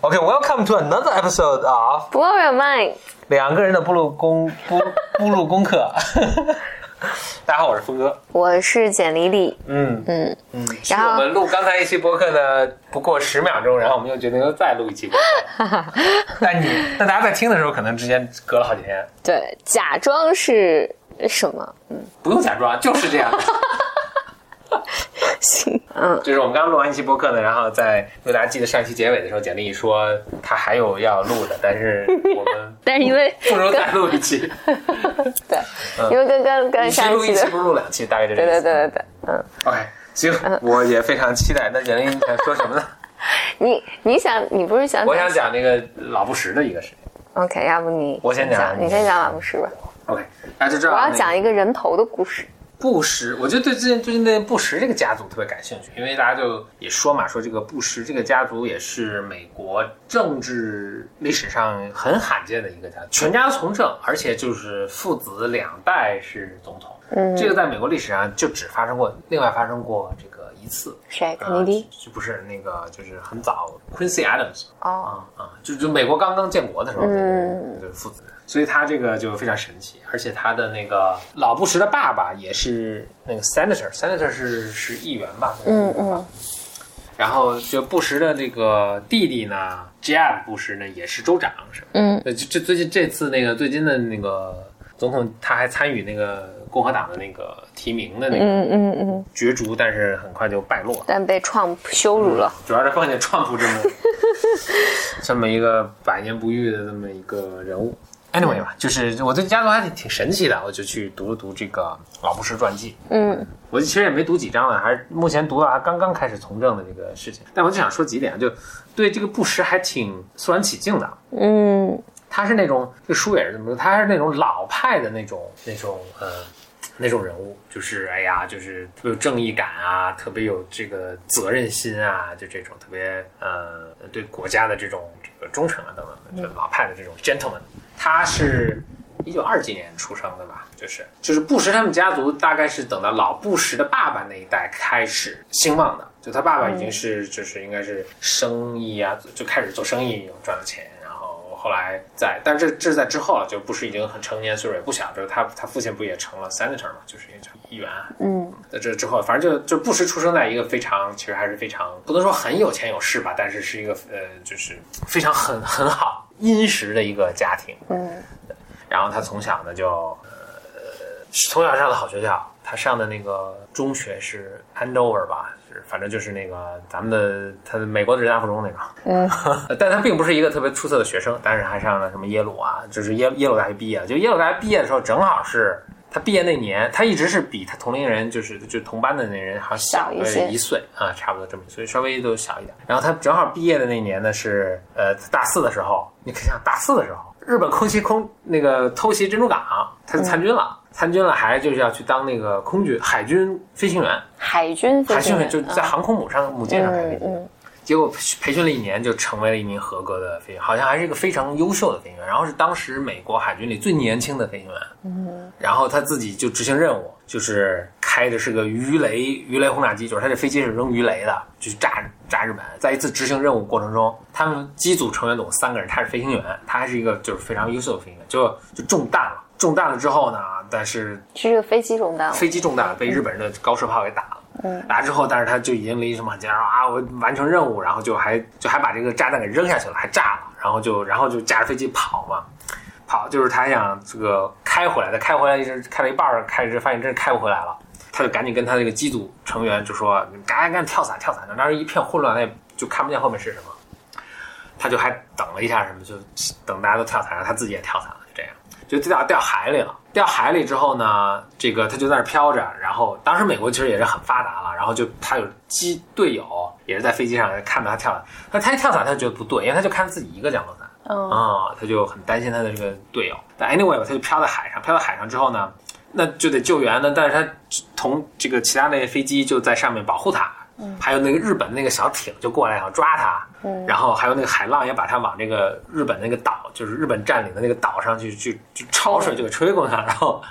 OK，Welcome to another episode of Blow your mind，两个人的步入功步步入功课。大家好，我是峰哥。我是简丽丽。嗯嗯，嗯，然后我们录刚才一期播客呢不过十秒钟，然后我们又决定又再录一期播客。但你但大家在听的时候，可能之间隔了好几天，对，假装是什么？嗯不用假装，就是这样的。行，嗯，就是我们刚录完一期播客呢，然后在如果大家记得上一期结尾的时候，简历说他还有要录的，但是 我们但是因为不如再录一期，对，因为跟跟跟一期上一期的，录一期不如录两期，大概这个对对意思。对对对，嗯，OK，行，我也非常期待。那简历你想说什么呢？你你想你不是想我想讲那个老布什的一个事情。OK，要不你我先讲讲，你先讲老布什吧。OK，大家就这样我要讲一个人头的故事。布什，我就对最近最近对布什这个家族特别感兴趣，因为大家就也说嘛，说这个布什这个家族也是美国政治历史上很罕见的一个家族，全家从政，而且就是父子两代是总统。嗯，这个在美国历史上就只发生过，另外发生过这个一次。谁？肯啊尼迪？就不是那个，就是很早，Quincy Adams 哦，啊啊，就就美国刚刚建国的时候，嗯就是父子，所以他这个就非常神奇，而且他的那个老布什的爸爸也是那个 senator，senator 是是议员吧？嗯嗯，然后就布什的这个弟弟呢，Jeb 布什呢也是州长，是吧？嗯，对，这这最近这次那个最近的那个总统，他还参与那个共和党的那个提名的那个嗯嗯嗯，角逐，但是很快就败落了。但被 Trump 羞辱了。主要是碰见川普这么 这么一个百年不遇的这么一个人物。Anyway 吧，就是我对家族还挺挺神奇的，我就去读了读这个老布什传记。嗯我其实也没读几章了，还是目前读到他刚刚开始从政的这个事情。但我就想说几点，就对这个布什还挺肃然起敬的。嗯他是那种这个书也是这么说，他是那种老派的那种那种呃那种人物，就是哎呀，就是特别有正义感啊，特别有这个责任心啊，就这种特别呃对国家的这种这个忠诚啊等等，就老派的这种 gentleman。他是一九二几年出生的吧？就是就是布什他们家族大概是等到老布什的爸爸那一代开始兴旺的，就他爸爸已经是就是应该是生意啊，就开始做生意赚了钱，然后后来在，但是这这是在之后了，就布什已经很成年，岁数也不小，就是他他父亲不也成了 senator 嘛，就是也成议员啊。嗯在这之后，反正就就布什出生在一个非常，其实还是非常不能说很有钱有势吧，但是是一个呃，就是非常很很好殷实的一个家庭。嗯然后他从小呢就呃从小上的好学校，他上的那个中学是 Andover 吧，是反正就是那个咱们的他的美国的人大附中那个。嗯 但他并不是一个特别出色的学生，但是还上了什么耶鲁啊，就是耶耶鲁大学毕业。就耶鲁大学毕业的时候，正好是他毕业那年，他一直是比他同龄人，就是就同班的那人好像小小一些一岁啊，差不多这么，所以稍微都小一点。然后他正好毕业的那年呢是呃大四的时候，你可以想大四的时候，日本空袭空那个偷袭珍珠港，他就参军了。参军了，还就是要去当那个空军海军飞行员，海军飞海军行员就在航空母上母舰上开飞机。嗯嗯结果培训了一年，就成为了一名合格的飞行员，好像还是一个非常优秀的飞行员。然后是当时美国海军里最年轻的飞行员。嗯然后他自己就执行任务，就是开的是个鱼雷鱼雷轰炸机，就是他这飞机是扔鱼雷的，就是炸炸日本。在一次执行任务过程中，他们机组成员总共三个人，他是飞行员，他还是一个就是非常优秀的飞行员，就就中弹了。中弹了之后呢，但是是这个飞机中弹了。飞机中弹了，被日本人的高射炮给打了。嗯打之后，但是他就已经离什么很近，然后啊，我完成任务，然后就还就还把这个炸弹给扔下去了，还炸了，然后就然后就驾着飞机跑嘛，跑就是他想这个开回来的，开回来一直开了一半儿，开始发现真是开不回来了，他就赶紧跟他那个机组成员就说：“你赶紧赶紧跳伞跳伞！”当时一片混乱，他也就看不见后面是什么，他就还等了一下，什么就等大家都跳伞，然后他自己也跳伞了，就这样。就掉掉海里了。掉海里之后呢，这个他就在那儿飘着。然后当时美国其实也是很发达了，然后就他有机队友也是在飞机上看着他跳伞，那他一跳伞他就觉得不对，因为他就看自己一个降落伞嗯啊、他就很担心他的这个队友。但 anyway 他就飘在海上，飘到海上之后呢，那就得救援呢。但是他同这个其他那些飞机就在上面保护他。还有那个日本那个小艇就过来想抓他，嗯。然后还有那个海浪也把他往这个日本那个岛，就是日本占领的那个岛上去去去潮水就给吹过去了，然后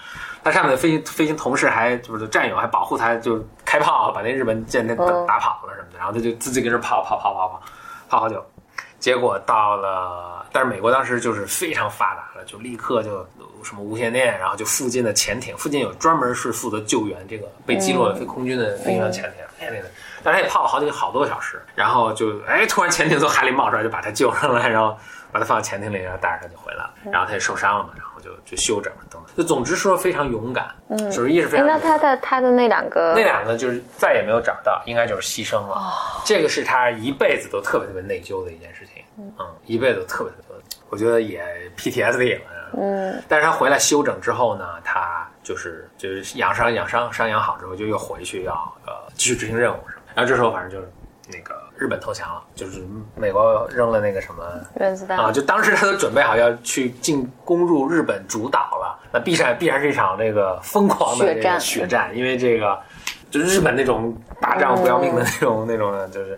他上面的飞行飞行同事还就是战友还保护他，就开炮把那日本舰队打嗯。打跑了什么的，然后他就自己跟这跑跑跑跑跑跑好久，结果到了，但是美国当时就是非常发达了，就立刻就什么无线电，然后就附近的潜艇，附近有专门是负责救援这个被击落的飞空军的飞行潜艇，哎那个，但是他也泡了好几个好多个小时，然后就哎突然潜艇从海里冒出来，就把他救上来，然后把他放到潜艇里，然后带着他就回来了，然后他也受伤了嘛，然后就就休整了等等，就总之说非常勇敢，嗯，就是一是非哎，常勇敢。那他的他的那两个那两个就是再也没有找到，应该就是牺牲了。这个是他一辈子都特别特别内疚的一件事情，嗯，一辈子都特别特别，我觉得也 PTSD 了。嗯，但是他回来休整之后呢，他就是就是养伤养伤伤养好之后，就又回去要呃继续执行任务。然后这时候反正就是那个日本投降了，就是美国扔了那个什么原子弹啊，就当时他都准备好要去进攻入日本主岛了，那必然必然是一场那个疯狂的血战血战，因为这个就日本那种打仗不要命的那种、那种的，就是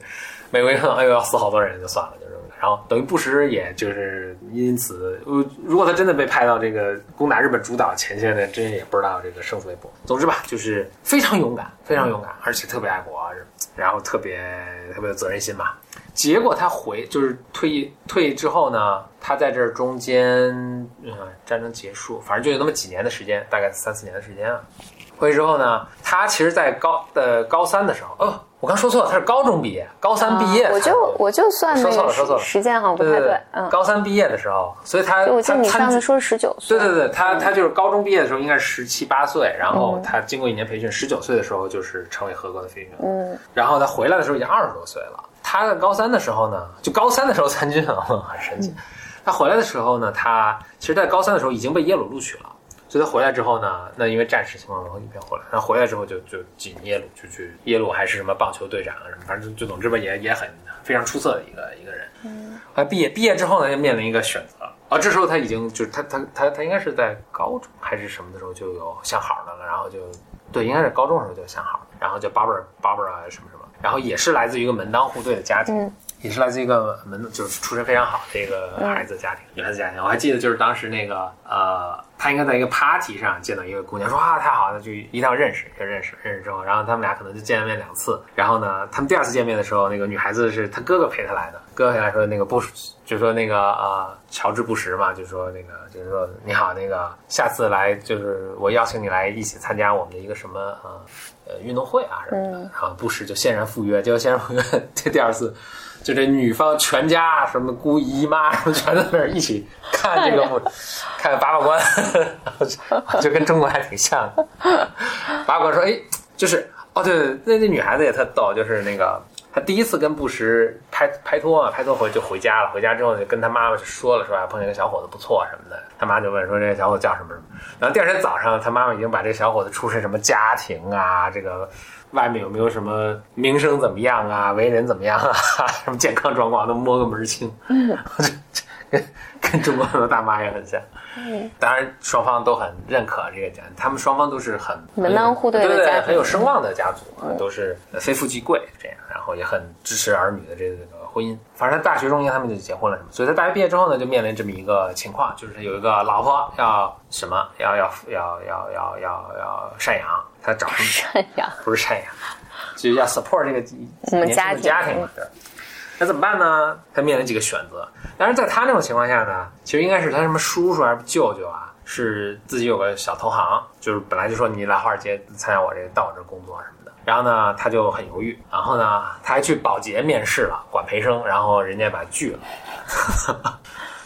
美国一看，哎呦要死好多人就算了，就这么。然后等于布什也就是因此，呃，如果他真的被派到这个攻打日本主岛前线呢，真也不知道这个胜负未卜。总之吧，就是非常勇敢，非常勇敢，而且特别爱国，然后特别特别有责任心嘛。结果他回就是退役退役之后呢，他在这中间，嗯，战争结束，反正就有那么几年的时间，大概三四年的时间啊。回去之后呢，他其实，在高的高三的时候，哦，我刚说错了，他是高中毕业，高三毕业、啊我就我就算说错了说错了时时间好像不太对对嗯，高三毕业的时候，所以他我记得你上次说是十九岁，对对对，他他就是高中毕业的时候应该是十七八岁，然后他经过一年培训，十九岁的时候就是成为合格的飞行员。嗯，然后他回来的时候已经二十多岁了。他在高三的时候呢，就高三的时候参军啊，很神奇。他回来的时候呢，他其实在高三的时候已经被耶鲁录取了，所以他回来之后呢，那因为战时情况，然后一边回来，他回来之后就就进耶鲁，就去耶鲁还是什么棒球队长啊什么，反正就就总之吧，也也很非常出色的一个一个人。嗯，后来毕业毕业之后呢，就面临一个选择。啊，这时候他已经就是他他他他应该是在高中还是什么的时候就有相好的了，然后就对，应该是高中的时候就有相好，然后叫 Barbara Barbara 什么什么，然后也是来自于一个门当户对的家庭，嗯也是来自一个门就是出身非常好的一个孩子家庭，女孩子家庭。我还记得就是当时那个呃，他应该在一个 party 上见到一个姑娘，说啊太好了，就一定要认识，就认识，认识之后，然后他们俩可能就见了面两次，然后呢，他们第二次见面的时候，那个女孩子是她哥哥陪她来的，哥哥陪她来说那个布什，就说那个呃乔治布什嘛，就说那个就是说你好，那个下次来就是我邀请你来一起参加我们的一个什么呃呃运动会啊什么的，然后布什就欣然赴约，结果欣然赴约，这第二次。就这女方全家什么姑姨妈什么全在那儿一起看这个幕，看八卦关，就 就跟中国还挺像的。八卦关说：“哎，就是哦，对对，那那女孩子也特逗，就是那个她第一次跟布什拍拍拖嘛，拍拖回就回家了，回家之后就跟她妈妈就说了，说啊碰见个小伙子不错什么的，他妈就问说这个小伙子叫什么什么，然后第二天早上他妈妈已经把这个小伙子出身什么家庭啊，这个。”外面有没有什么名声怎么样啊，为人怎么样啊，什么健康状况都摸个门儿清，跟跟中国很多大妈也很像。嗯当然双方都很认可这个家，他们双方都是很门当户对的对对家很有声望的家族，都是非富即贵这样，然后也很支持儿女的这个婚姻。反正大学中间他们就结婚了什么，所以在大学毕业之后呢，就面临这么一个情况，就是他有一个老婆要什么，要要要要要要要赡养，他找 赡养不是赡养，就是要 support 这个家庭家庭嘛。对，那怎么办呢？他面临几个选择。但是，在他那种情况下呢，其实应该是他什么叔叔还是舅舅啊，是自己有个小投行，就是本来就说你来华尔街参加我这个到我这工作什么的。然后呢，他就很犹豫，然后呢，他还去保洁面试了，管培生，然后人家把拒了。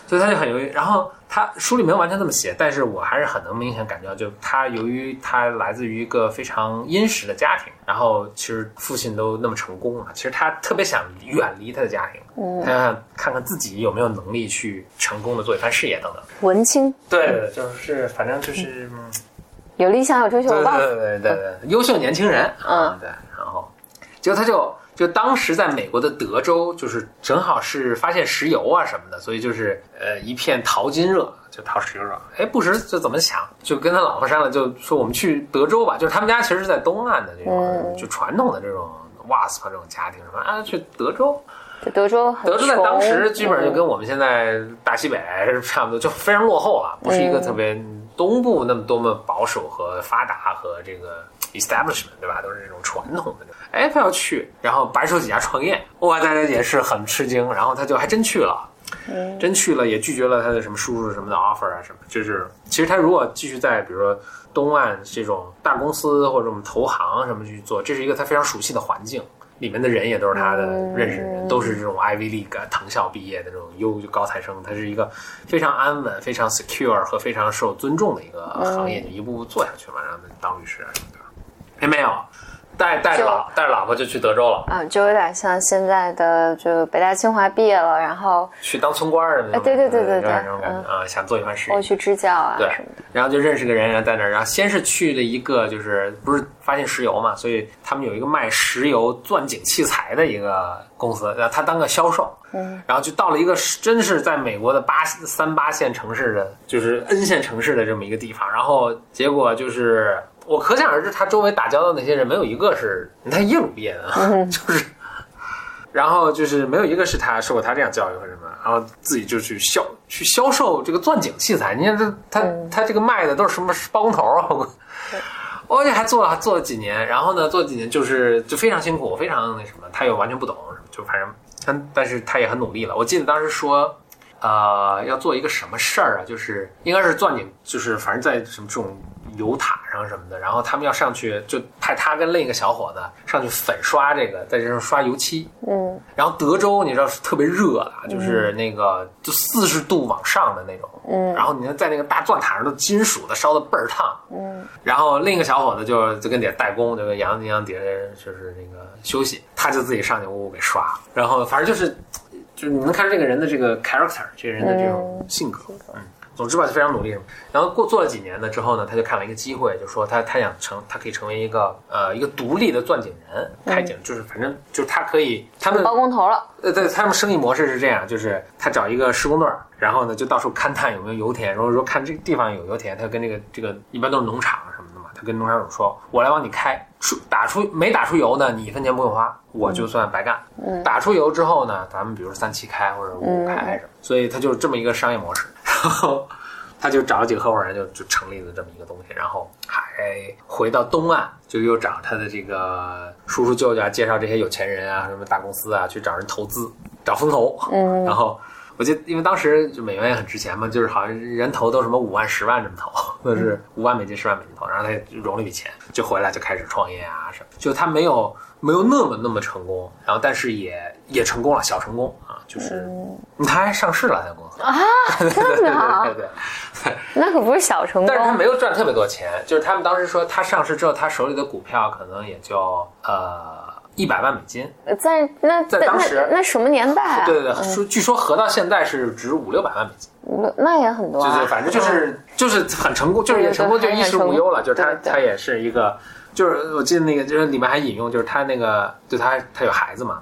所以他就很犹豫。然后他书里没有完全这么写，但是我还是很能明显感觉到，就他由于他来自于一个非常殷实的家庭，然后其实父亲都那么成功了，其实他特别想远离他的家庭，嗯他想看看自己有没有能力去成功的做一番事业等等。文青对对，就是反正就是。嗯有理想有追求对对对对对，优秀年轻人，嗯，对，然后结果他就就当时在美国的德州，就是正好是发现石油啊什么的，所以就是呃一片淘金热，就淘石油热。哎，布什就怎么想，就跟他老婆商量，就说我们去德州吧，就是他们家其实是在东岸的这种，嗯就传统的这种 WASP 这种家庭什么啊，去德州，德州德州在当时基本上就跟我们现在大西北差不多，就非常落后啊，不是一个特别东部那么多么保守和发达和这个 establishment，对吧？都是那种传统的。哎，他要去，然后白手起家创业，哇，大家也是很吃惊，然后他就还真去了。真去了，也拒绝了他的什么叔叔什么的 offer 啊什么，就是其实他如果继续在比如说东岸这种大公司或者我们投行什么去做，这是一个他非常熟悉的环境，里面的人也都是他的认识的人，都是这种 Ivy League 藤校毕业的这种优高材生，他是一个非常安稳、非常 secure 和非常受尊重的一个行业，就一步步做下去嘛，让他当律师啊什么的。哎，没有，带带着老带着老婆就去德州了，啊，就有点像现在的，就北大清华毕业了，然后去当村官儿的那种，哎对对对对对那种感觉啊，想做一番事业。我去支教啊对什么的。，然后就认识个人，然后在那儿，然后先是去了一个，就是不是发现石油嘛，所以他们有一个卖石油钻井器材的一个公司，然后他当个销售，嗯，然后就到了一个真是在美国的八三八线城市的，就是 N 线城市的这么一个地方，然后结果就是我可想而知，他周围打交道那些人没有一个是，你看耶鲁毕业的，就是。然后就是没有一个是他受过他这样教育或者什么，然后自己就去销去销售这个钻井器材。你看他他他这个卖的都是什么包工头啊？我我这还做了做了几年，然后呢做几年就是就非常辛苦，非常那什么，他又完全不懂，就反正他但是他也很努力了。我记得当时说。呃，要做一个什么事儿啊？就是应该是钻井，就是反正在什么这种油塔上什么的，然后他们要上去，就派他跟另一个小伙子上去粉刷这个，在这上刷油漆。嗯然后德州你知道是特别热的，就是那个就四十度往上的那种。嗯然后你看在那个大钻塔上都金属的，烧的倍儿烫。嗯然后另一个小伙子就就跟底下代工，就跟杨杨底下就是那个休息，他就自己上去屋屋给刷。然后反正就是就是你能看出这个人的这个 character，这个人的这种性格。嗯，总之吧，就非常努力什么。然后过做了几年呢之后呢，他就看了一个机会，就说他他想成，他可以成为一个呃一个独立的钻井人，开井，就是反正就是他可以他们包工头了，呃，对，他们生意模式是这样，就是他找一个施工队儿，然后呢就到处勘探有没有油田，如果说看这个地方有油田，他跟这个这个一般都是农场什么的嘛，他跟农场主说，我来帮你开，出打出没打出油呢，你一分钱不用花，我就算白干。嗯打出油之后呢，咱们比如三七开或者五五开什么，所以他就是这么一个商业模式，然后。他就找了几个合伙人就，就成立了这么一个东西，然后还回到东岸，就又找他的这个叔叔舅舅啊，介绍这些有钱人啊，什么大公司啊，去找人投资，找风投。嗯然后我记得，因为当时就美元也很值钱嘛，就是好像人投都什么五万、十万这么投，那是五万美金、十万美金投，然后他就融了一笔钱，就回来就开始创业啊什么。就他没有没有那么那么成功，然后但是也也成功了，小成功啊，就是他还上市了，那公司啊，对对对对对。那可不是小成功但是他没有赚特别多钱，就是他们当时说他上市之后，他手里的股票可能也就呃一百万美金。在那在当时那那什么年代啊？对对对，说据说合到现在是值五六百万美金，那，那也很多啊。就就反正就是就是很成功，就是也成功，就衣食无忧了。就是他对对对他也是一个，就是我记得那个就是里面还引用，就是他那个就他他有孩子嘛，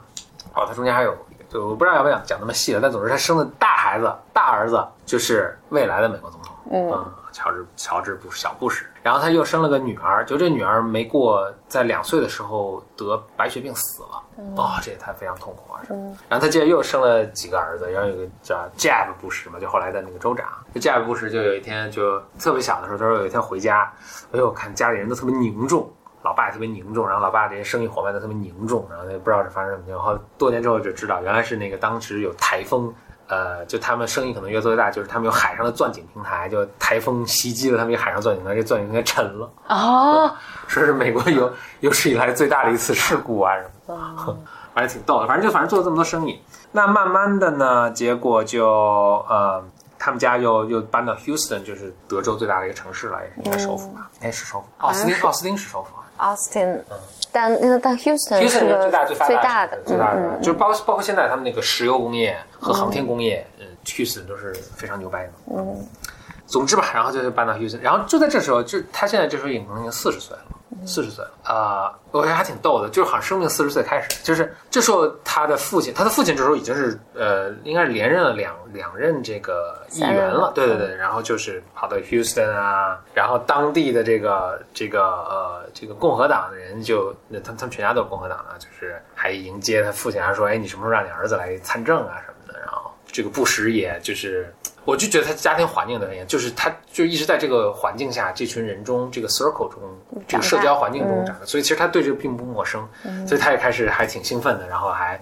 哦，他中间还有。就我不知道要不要讲讲那么细了，但总之他生的大孩子、大儿子就是未来的美国总统，嗯乔治乔治布小布什，然后他又生了个女儿，就这女儿没过在两岁的时候得白血病死了，哦，这也太非常痛苦啊！嗯然后他接着又生了几个儿子，然后有个叫 Jeb 布什嘛，就后来的那个州长。这 Jeb 布什就有一天就特别小的时候，他说有一天回家，哎呦，看家里人都特别凝重。老爸也特别凝重，然后老爸这些生意伙伴都特别凝重，然后他也不知道是发生什么情况。后多年之后就知道，原来是那个当时有台风，呃，就他们生意可能越做越大，就是他们有海上的钻井平台，就台风袭击了他们一个海上钻井平台，这钻井平台沉了，哦，说是美国有有史以来最大的一次事故啊什么的，反正挺逗的。反正就反正做了这么多生意，那慢慢的呢，结果就呃。他们家又又搬到 Houston，就是德州最大的一个城市了，也是应该首府吧？应该是首府。奥斯汀，奥斯汀是首府啊。Austin，但那个但 Houston 是个最大最大的，最大的，嗯就是包包括现在他们那个石油工业和航天工业，嗯，Houston 都是非常牛掰的。嗯总之吧，然后就搬到 Houston，然后就在这时候，就他现在这时候已经已经四十岁了，四十岁了。啊、我觉得还挺逗的，就是好像生命四十岁开始，就是这时候他的父亲，他的父亲这时候已经是呃，应该是连任了两两任这个议员了对对对，然后就是跑到 Houston 啊，然后当地的这个这个呃这个共和党的人就，那他们他们全家都是共和党啊，就是还迎接他父亲，还说，哎，你什么时候让你儿子来参政啊什么的，然后这个布什也就是。我就觉得他家庭环境的原因，就是他就一直在这个环境下，这群人中，这个 circle 中，这个社交环境中长大，所以其实他对这个并不陌生，所以他也开始还挺兴奋的，然后还。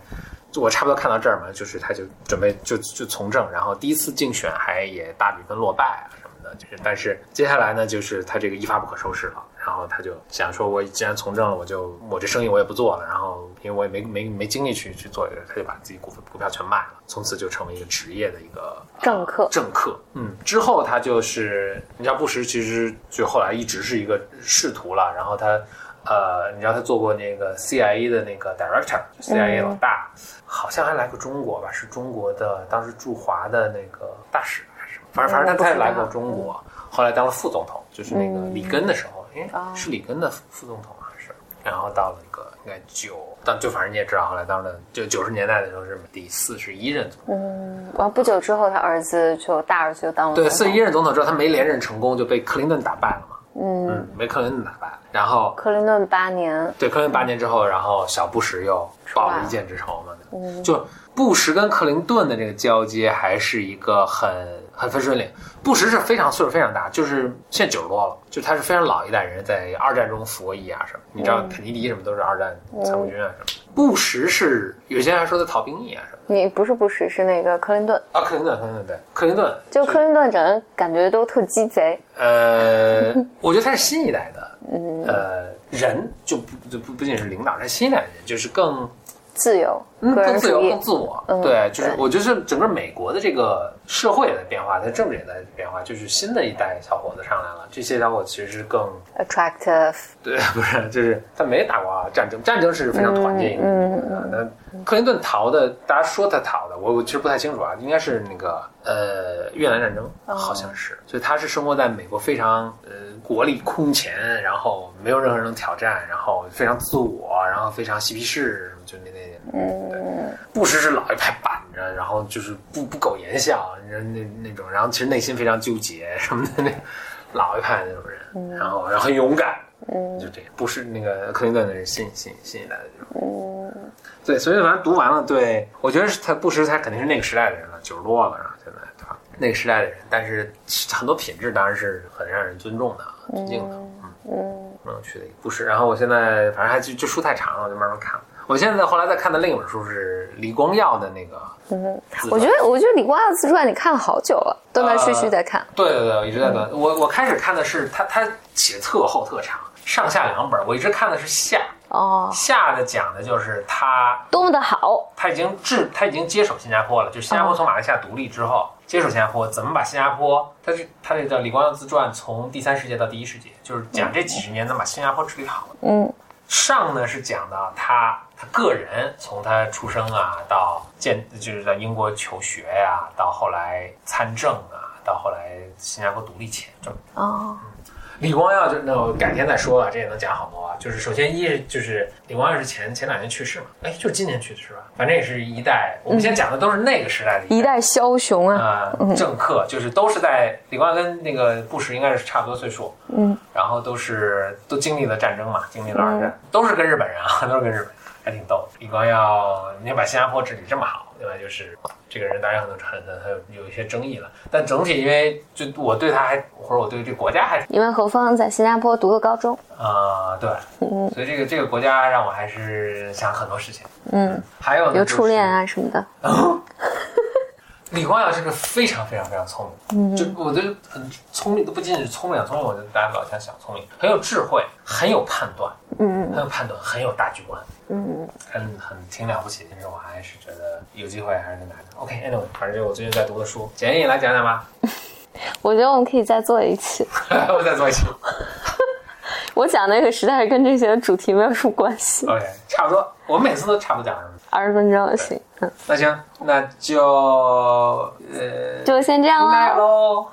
我差不多看到这儿嘛，就是他就准备就就从政，然后第一次竞选还也大比分落败啊什么的，就是但是接下来呢，就是他这个一发不可收拾了，然后他就想说，我既然从政了，我就我这生意我也不做了，然后因为我也没没没精力去去做这个，他就把自己股股票全卖了，从此就成为一个职业的一个政客。政客，嗯，之后他就是你知道布什其实就后来一直是一个仕途了，然后他。呃，你知道他做过那个 CIA 的那个 director，CIA 老大，好像还来过中国吧？是中国的当时驻华的那个大使还是什么？反正反正他他也来过中国，后来当了副总统，就是那个里根的时候，哎，是里根的副总统还是？然后到了一个应该九，但就反正你也知道，后来当了就九十年代的时候是第四十一任总统。嗯，完不久之后，他儿子就大儿子就当了对四十一任总统之后，他没连任成功，就被克林顿打败了嘛。嗯，没克林顿打败。然后克林顿八年，对克林顿八年之后，然后小布什又报了一箭之仇嘛。就布什跟克林顿的这个交接还是一个很很分水岭。布什是非常岁数非常大，就是现在九十多了，就他是非常老一代人，在二战中服过役啊什么。你知道肯尼迪什么都是二战参谋军啊什么。布什是有些人还说他逃兵役啊什么。你不是布什，是那个克林顿啊，克林顿，克林顿对，克林顿就克林顿整个感觉都特鸡贼。呃，我觉得他是新一代的。呃，人就不就不不仅是领导，他新一代人就是更自由，嗯，更自由，更自我。对，就是我觉得整个美国的这个社会也在变化，它政治也在变化，就是新的一代小伙子上来了，这些小伙子其实是更 attractive。对，不是，就是他没打过战争，战争是非常团结一个。嗯嗯。那克林顿逃的，大家说他逃的，我我其实不太清楚啊，应该是那个呃越南战争，好像是，所以他是生活在美国非常呃。国力空前，然后没有任何人能挑战，然后非常自我，然后非常嬉皮士，就那那那，对，布什是老一派板着，然后就是不不苟言笑，那那那种，然后其实内心非常纠结什么的，那老一派那种人，然后然后很勇敢，嗯，就这样，不是那个克林顿的是新新新一代的这种，嗯，对，所以反正读完了，对我觉得是他布什他肯定是那个时代的人了，九十多了，然后现在对吧？那个时代的人，但是很多品质当然是很让人尊重的。尊敬的，嗯嗯，蛮有趣的一个故事。然后我现在反正还就就书太长了，我就慢慢看。我现在后来在看的另一本书是李光耀的那个，嗯，我觉得我觉得李光耀自传你看了好久了，断断续续在看。对对对，我一直在看。我我开始看的是他他写特厚特长，上下两本。我一直看的是下哦，下的讲的就是他多么的好，他已经治他已经接手新加坡了，就新加坡从马来西亚独立之后。接手新加坡，怎么把新加坡？他是他这叫李光耀自传，从第三世界到第一世界，就是讲这几十年能把新加坡治理好。嗯，上呢是讲到他他个人，从他出生啊到建，就是在英国求学呀，到后来参政啊，到后来新加坡独立前，就哦。李光耀就那我改天再说了，这也能讲好多啊。就是首先一就是李光耀是前前两年去世嘛，哎，就是今年去世是吧？反正也是一代。我们现在讲的都是那个时代的一代枭雄啊，政客，就是都是在李光耀跟那个布什应该是差不多岁数，嗯，然后都是都经历了战争嘛，经历了二战，都是跟日本人啊，都是跟日本，还挺逗。李光耀，你把新加坡治理这么好。另外就是这个人，当然可能很很很有有一些争议了，但整体因为就我对他还或者我对这个国家还因为何峰在新加坡读过高中啊，对，嗯，所以这个这个国家让我还是想很多事情，嗯，还有有初恋啊什么的。李光耀是个非常非常非常聪明，就我觉得很聪明，都不仅仅是聪明，聪明我觉得大家老想小聪明，很有智慧，很有判断，嗯，很有判断，很有大局观。嗯，很很挺了不起，其实我还是觉得有机会还是能拿的。OK，Anyway，反正就我最近在读的书，简易来讲讲吧。我觉得我们可以再做一期。我再做一期。我讲那个实在是跟这些主题没有什么关系。OK，差不多，我们每次都差不多讲？二十分钟行。嗯，那行，那就呃，就先这样了。